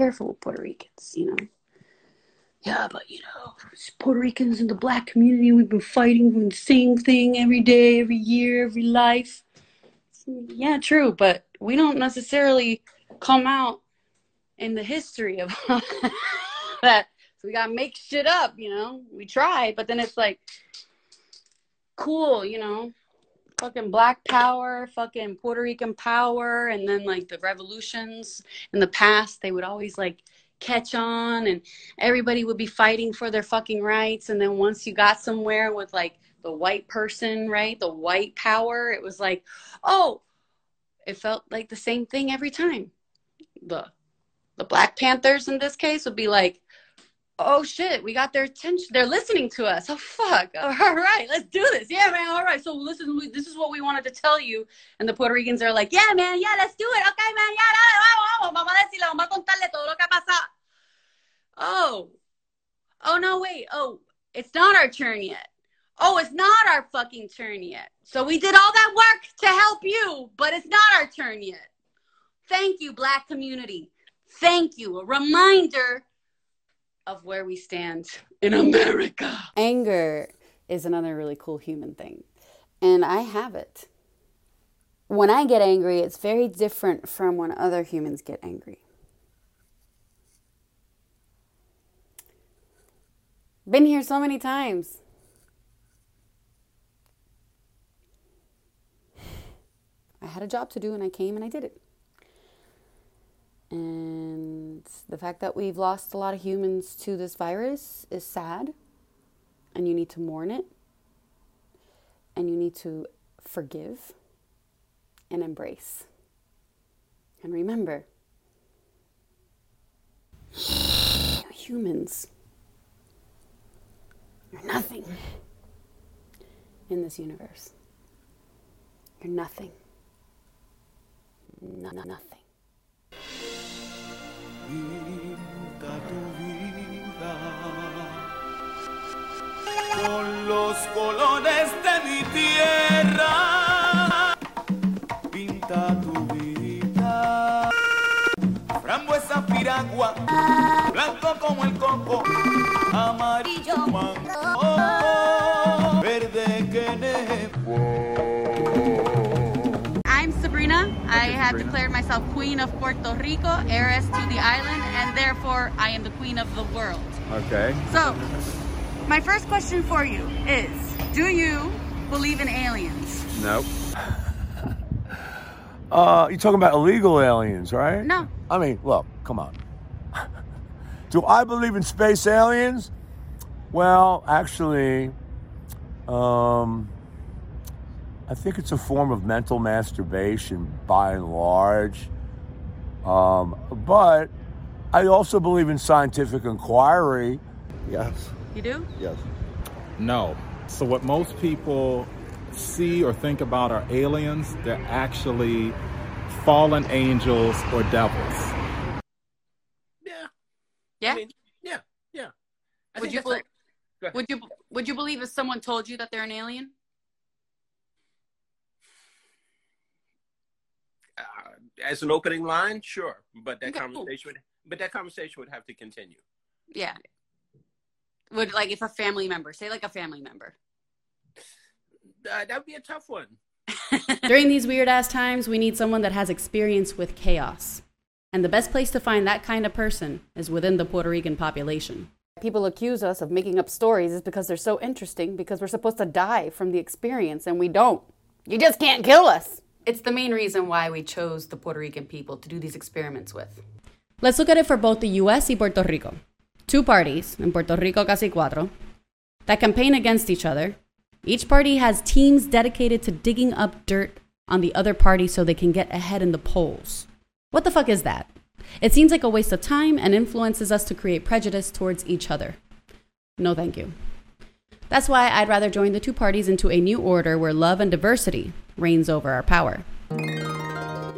careful with Puerto Ricans, you know. Yeah, but you know, Puerto Ricans in the black community, we've been fighting for the same thing every day, every year, every life. Yeah, true, but we don't necessarily come out in the history of that. So we gotta make shit up, you know. We try, but then it's like cool, you know fucking black power, fucking Puerto Rican power, and then like the revolutions in the past, they would always like catch on and everybody would be fighting for their fucking rights. And then once you got somewhere with like the white person, right? The white power, it was like, oh, it felt like the same thing every time. The the Black Panthers in this case would be like, oh shit, we got their attention. They're listening to us. Oh fuck. All right, let's do this. Yeah, man. All right. So listen, this is what we wanted to tell you. And the Puerto Ricans are like, yeah, man. Yeah, let's do it. Okay, man. Yeah, vamos, vamos. Vamos a decirle, vamos a contarle todo lo que pasa. Oh. Oh no, wait. Oh, it's not our turn yet. Oh, it's not our fucking turn yet. So we did all that work to help you, but it's not our turn yet. Thank you, black community. Thank you. A reminder of where we stand in America. Anger is another really cool human thing, and I have it. When I get angry, it's very different from when other humans get angry. Been here so many times. I had a job to do and I came and I did it. And the fact that we've lost a lot of humans to this virus is sad. And you need to mourn it. And you need to forgive and embrace. And remember, humans are nothing in this universe. You're nothing. No, nothing. Pinta tu vida con los colores de mi tierra. Pinta tu vida. Frambuesa piragua, blanco como el coco, amarillo mango, verde que I have declared myself Queen of Puerto Rico, heiress to the island, and therefore I am the Queen of the world. Okay. So, my first question for you is Do you believe in aliens? Nope. uh, you're talking about illegal aliens, right? No. I mean, look, come on. Do I believe in space aliens? Well, actually, um, I think it's a form of mental masturbation by and large. Um, but I also believe in scientific inquiry. Yes. You do? Yes. No. So, what most people see or think about are aliens, they're actually fallen angels or devils. Yeah. Yeah? I mean, yeah, yeah. I would you, be- like, would, you, would you believe if someone told you that they're an alien? As an opening line, sure, but that okay. conversation would, but that conversation would have to continue. Yeah. Would like if a family member, say like a family member. Uh, that would be a tough one. During these weird ass times, we need someone that has experience with chaos. And the best place to find that kind of person is within the Puerto Rican population. People accuse us of making up stories is because they're so interesting because we're supposed to die from the experience and we don't. You just can't kill us. It's the main reason why we chose the Puerto Rican people to do these experiments with. Let's look at it for both the US and Puerto Rico. Two parties, in Puerto Rico casi cuatro, that campaign against each other. Each party has teams dedicated to digging up dirt on the other party so they can get ahead in the polls. What the fuck is that? It seems like a waste of time and influences us to create prejudice towards each other. No, thank you. That's why I'd rather join the two parties into a new order where love and diversity reigns over our power.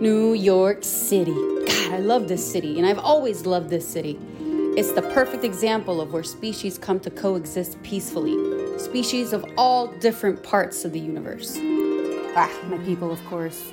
New York City. God, I love this city, and I've always loved this city. It's the perfect example of where species come to coexist peacefully. Species of all different parts of the universe. Ah, my people, of course.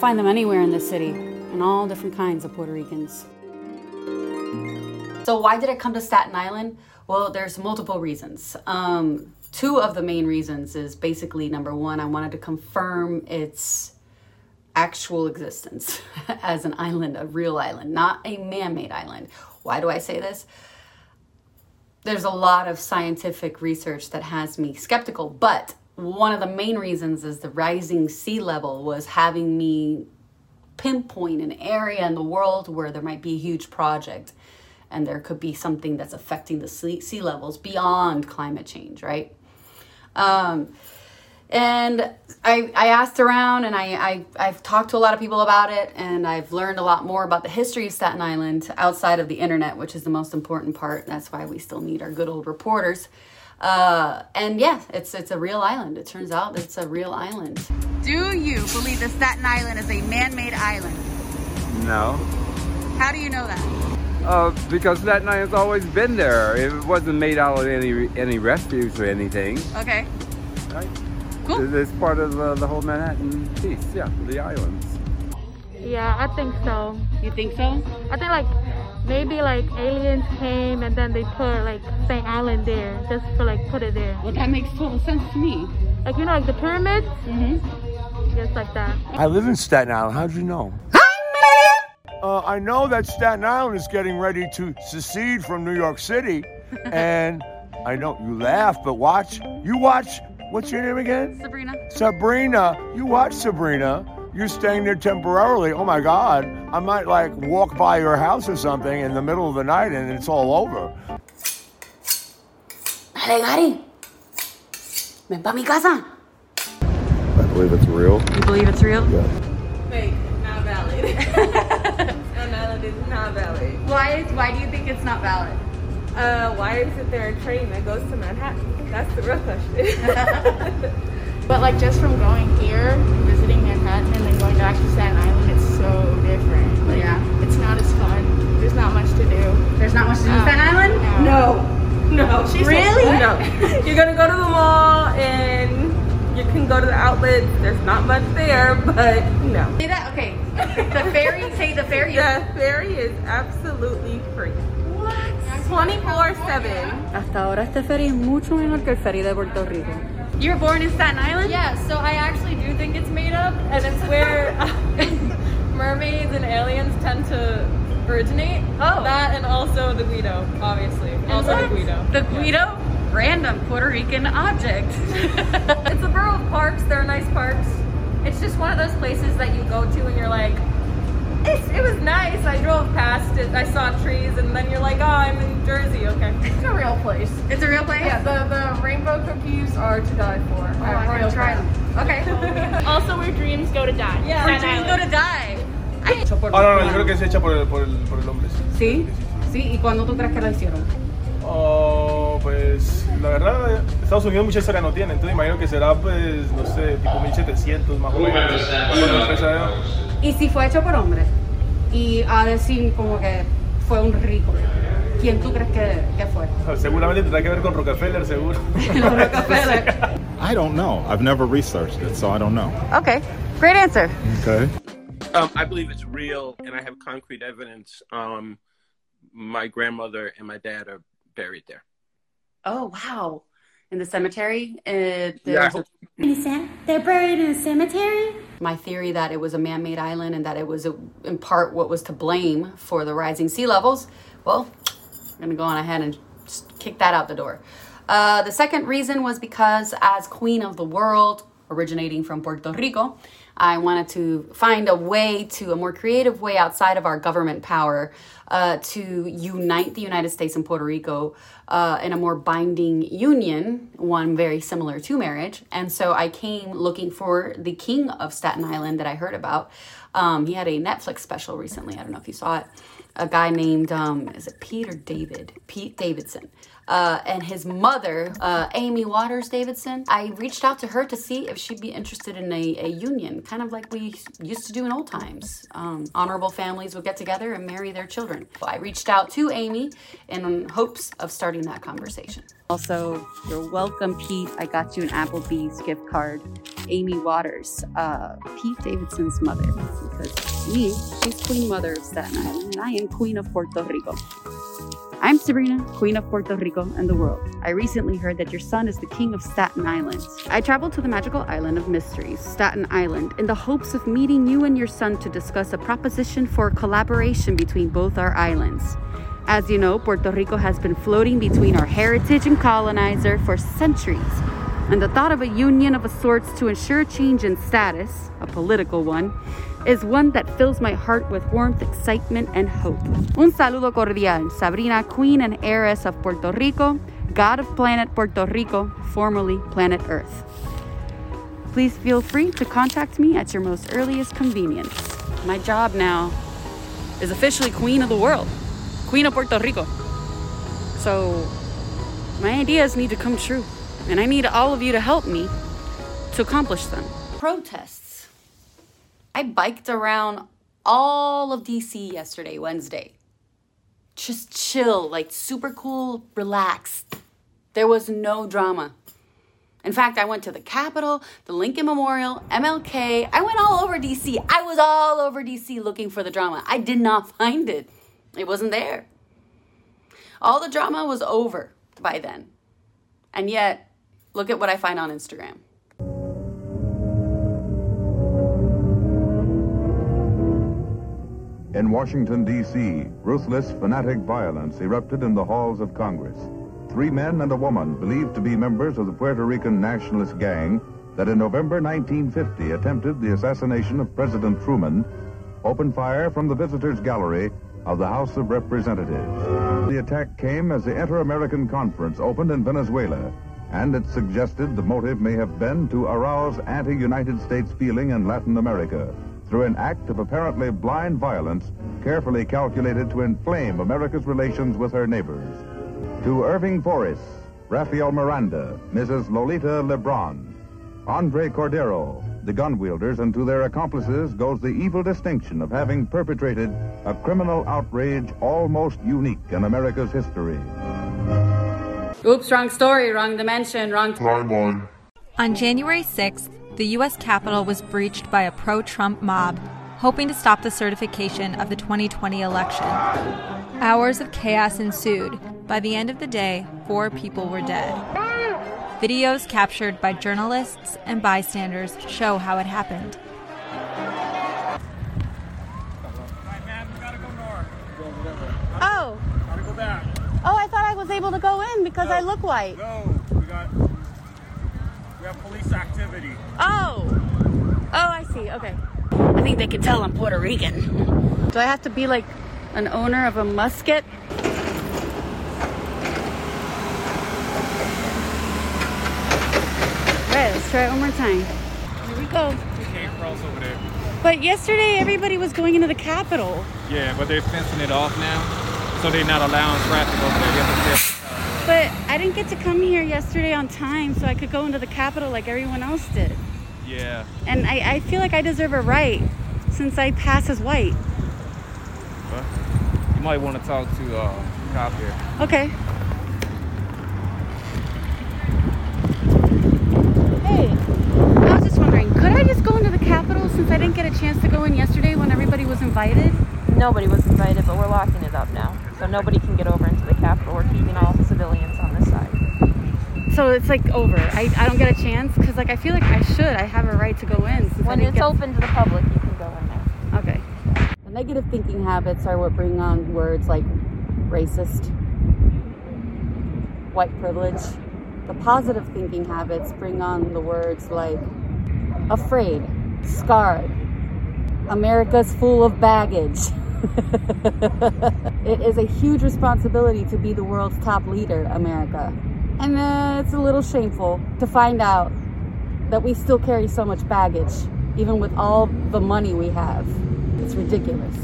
Find them anywhere in the city, and all different kinds of Puerto Ricans. So, why did I come to Staten Island? Well, there's multiple reasons. Um, two of the main reasons is basically number one, I wanted to confirm its actual existence as an island, a real island, not a man made island. Why do I say this? There's a lot of scientific research that has me skeptical, but one of the main reasons is the rising sea level was having me pinpoint an area in the world where there might be a huge project and there could be something that's affecting the sea, sea levels beyond climate change, right? Um, and I, I asked around and I, I, I've talked to a lot of people about it and I've learned a lot more about the history of Staten Island outside of the internet, which is the most important part. That's why we still need our good old reporters. Uh, and yeah, it's it's a real island. It turns out it's a real island. Do you believe that Staten Island is a man-made island? No. How do you know that? Uh, because Staten Island's always been there. It wasn't made out of any any refuge or anything. Okay. Right? Cool. It's part of uh, the whole Manhattan piece, yeah, the islands. Yeah, I think so. You think so? I think like maybe like aliens came and then they put like St. Island there just for like put it there. Well, that makes total sense to me. Like you know like the pyramids, Mm-hmm. just like that. I live in Staten Island. How'd you know? Uh, I know that Staten Island is getting ready to secede from New York City, and I know you laugh, but watch. You watch. What's your name again? Sabrina. Sabrina. You watch Sabrina. You're staying there temporarily. Oh my God! I might like walk by your house or something in the middle of the night, and it's all over. Dale, Gary. Ven pa mi casa. I believe it's real. You believe it's real? Fake, not valid. Is not valid. Why is why do you think it's not valid? Uh, why isn't there a train that goes to Manhattan? That's the real question. But like just from going here, visiting Manhattan, and then going back to Staten Island, it's so different. Like, Yeah. It's not as fun. There's not much to do. There's not much to do in Um, Staten Island? no. No. Said really? what? No. You're gonna go to the mall and you can go to the outlets. There's not much there, but no. Say that? Okay. The ferry, say the ferry. The ferry is absolutely free. What? 24 7. Hasta ahora este ferry es mucho mejor que el ferry de Puerto Rico. You were born in Staten Island? Yeah, so I actually do think it's made up, and it's where mermaids and aliens tend to originate. Oh. That and also the Guido, obviously. Also the Guido. The Guido? Random Puerto Rican object. It's a parks. They're nice parks. It's just one of those places that you go to and you're like, it's, it was nice. I drove past it. I saw trees, and then you're like, oh, I'm in Jersey. Okay. It's a real place. it's a real place? Yeah, the, the rainbow cookies are to die for. Oh, I want to try them. Okay. Also, where dreams go to die. Yeah. Where dreams go to die. Ah, no, no, yo creo que es hecha por el, por el, por el hombre. ¿Sí? ¿Sí? ¿Y cuándo tú crees que la hicieron? Oh, pues la verdad, Estados Unidos mucha historia no tiene, entonces imagino que será, pues, no sé, tipo 1700 más o menos. Cuando empezaron. Y si fue hecho por hombres y a decir como que fue un rico, ¿quién tú crees que, que fue? Seguramente tendrá que ver con Rockefeller, seguro. I don't know. I've never researched it, so I don't know. Okay. Great answer. Okay. Um, I believe it's real, and I have concrete evidence. Um, my grandmother and my dad are buried there. Oh, wow. In the cemetery? Uh, Yeah. there's a- They're buried in a cemetery? my theory that it was a man-made island and that it was a, in part what was to blame for the rising sea levels well i'm going to go on ahead and just kick that out the door uh, the second reason was because as queen of the world originating from puerto rico i wanted to find a way to a more creative way outside of our government power uh, to unite the united states and puerto rico uh, in a more binding union, one very similar to marriage. And so I came looking for the king of Staten Island that I heard about. Um, he had a Netflix special recently. I don't know if you saw it. A guy named, um, is it Peter David? Pete Davidson. Uh, and his mother, uh, Amy Waters Davidson. I reached out to her to see if she'd be interested in a, a union, kind of like we used to do in old times. Um, honorable families would get together and marry their children. So I reached out to Amy in hopes of starting that conversation. Also, you're welcome, Pete. I got you an Applebee's gift card. Amy Waters, uh, Pete Davidson's mother, because me, she's Queen Mother of Staten Island, and I am Queen of Puerto Rico. I'm Sabrina, Queen of Puerto Rico and the world. I recently heard that your son is the King of Staten Island. I traveled to the magical island of mysteries, Staten Island, in the hopes of meeting you and your son to discuss a proposition for collaboration between both our islands. As you know, Puerto Rico has been floating between our heritage and colonizer for centuries, and the thought of a union of a sorts to ensure change in status, a political one, is one that fills my heart with warmth, excitement, and hope. Un saludo cordial, Sabrina, Queen and Heiress of Puerto Rico, God of Planet Puerto Rico, formerly Planet Earth. Please feel free to contact me at your most earliest convenience. My job now is officially Queen of the world, Queen of Puerto Rico. So, my ideas need to come true, and I need all of you to help me to accomplish them. Protests. I biked around all of DC yesterday, Wednesday. Just chill, like super cool, relaxed. There was no drama. In fact, I went to the Capitol, the Lincoln Memorial, MLK. I went all over DC. I was all over DC looking for the drama. I did not find it, it wasn't there. All the drama was over by then. And yet, look at what I find on Instagram. In Washington, D.C., ruthless, fanatic violence erupted in the halls of Congress. Three men and a woman, believed to be members of the Puerto Rican nationalist gang that in November 1950 attempted the assassination of President Truman, opened fire from the visitors' gallery of the House of Representatives. The attack came as the Inter-American Conference opened in Venezuela, and it suggested the motive may have been to arouse anti-United States feeling in Latin America through an act of apparently blind violence carefully calculated to inflame America's relations with her neighbors. To Irvin Flores, Rafael Miranda, Mrs. Lolita Lebron, Andre Cordero, the gun wielders, and to their accomplices goes the evil distinction of having perpetrated a criminal outrage almost unique in America's history. Oops, wrong story, wrong dimension, wrong timeline. On January 6th, the U.S. Capitol was breached by a pro Trump mob, hoping to stop the certification of the 2020 election. Hours of chaos ensued. By the end of the day, four people were dead. Videos captured by journalists and bystanders show how it happened. Oh. I was able to go in because I look white. No, we got we have police activity. Oh. Oh, I see. Okay. I think they can tell I'm Puerto Rican. Do I have to be like an owner of a musket? Right, let's try it one more time. Here we go. You can't cross over there. But yesterday everybody was going into the Capitol. Yeah, but they're fencing it off now, so they're not allowing traffic over there. You have to But I didn't get to come here yesterday on time so I could go into the Capitol like everyone else did. Yeah. And I, I feel like I deserve a right since I pass as white. Well, you might want to talk to uh, cop here. Okay. Hey, I was just wondering, could I just go into the Capitol since I didn't get a chance to go in yesterday when everybody was invited? Nobody was invited, but we're locking it up now. So nobody can get over into the Capitol. We're keeping all the civilians on this side. So it's like over. I, I don't get a chance because like I feel like I should. I have a right to go in. When it's get... open to the public, you can go in there. Okay. The negative thinking habits are what bring on words like racist, white privilege. The positive thinking habits bring on the words like afraid, scarred, America's full of baggage. it is a huge responsibility to be the world's top leader, America. And then it's a little shameful to find out that we still carry so much baggage, even with all the money we have. It's ridiculous.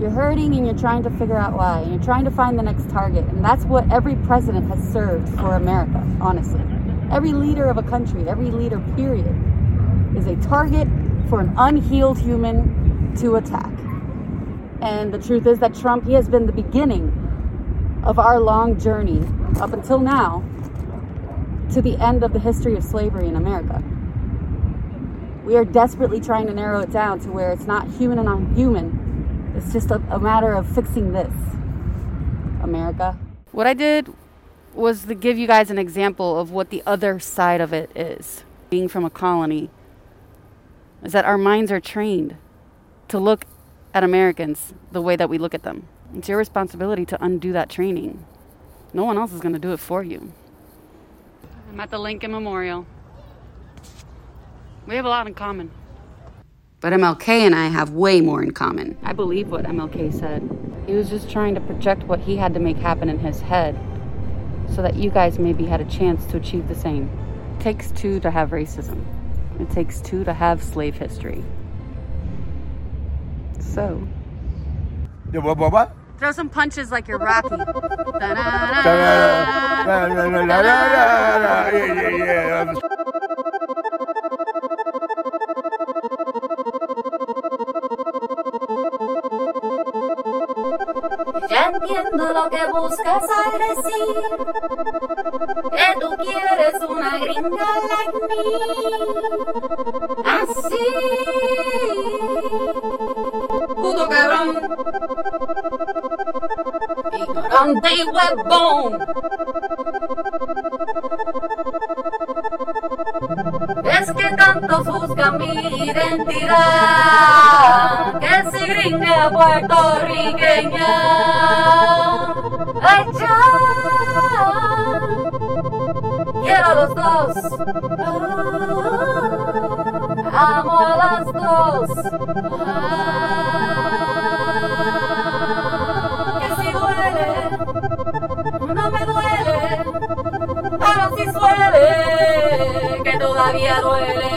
You're hurting and you're trying to figure out why. And you're trying to find the next target. And that's what every president has served for America, honestly. Every leader of a country, every leader, period, is a target for an unhealed human to attack. And the truth is that Trump, he has been the beginning of our long journey up until now to the end of the history of slavery in America. We are desperately trying to narrow it down to where it's not human and non-human. It's just a, a matter of fixing this. America. What I did was to give you guys an example of what the other side of it is. Being from a colony is that our minds are trained to look at Americans the way that we look at them. It's your responsibility to undo that training. No one else is going to do it for you. I'm at the Lincoln Memorial. We have a lot in common. But MLK and I have way more in common. I believe what MLK said. He was just trying to project what he had to make happen in his head so that you guys maybe had a chance to achieve the same. It takes two to have racism, it takes two to have slave history. So. Yeah, what, what, what? Throw some punches like you're Rocky. Yeah, yeah, yeah. Ya entiendo lo que buscas al decir que tú quieres una gringa like me. Así, ignorante y huevón. Es que tanto busca mi identidad que si gringa puertorriqueña. Ay, ya. Quiero a los dos. Ah, amo a las dos. Ah, si suele, que todavía duele.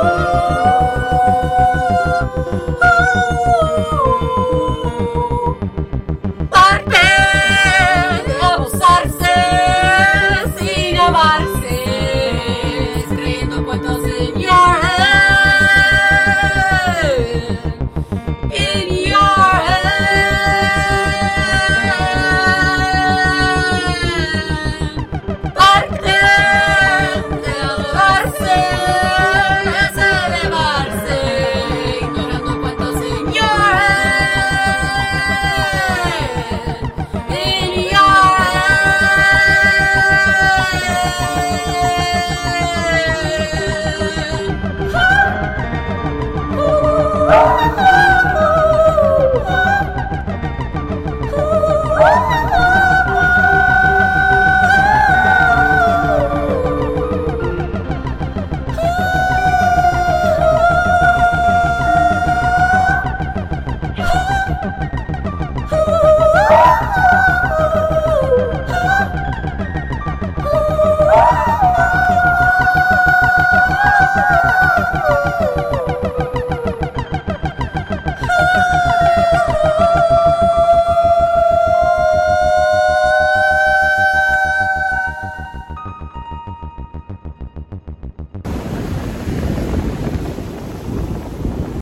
Porque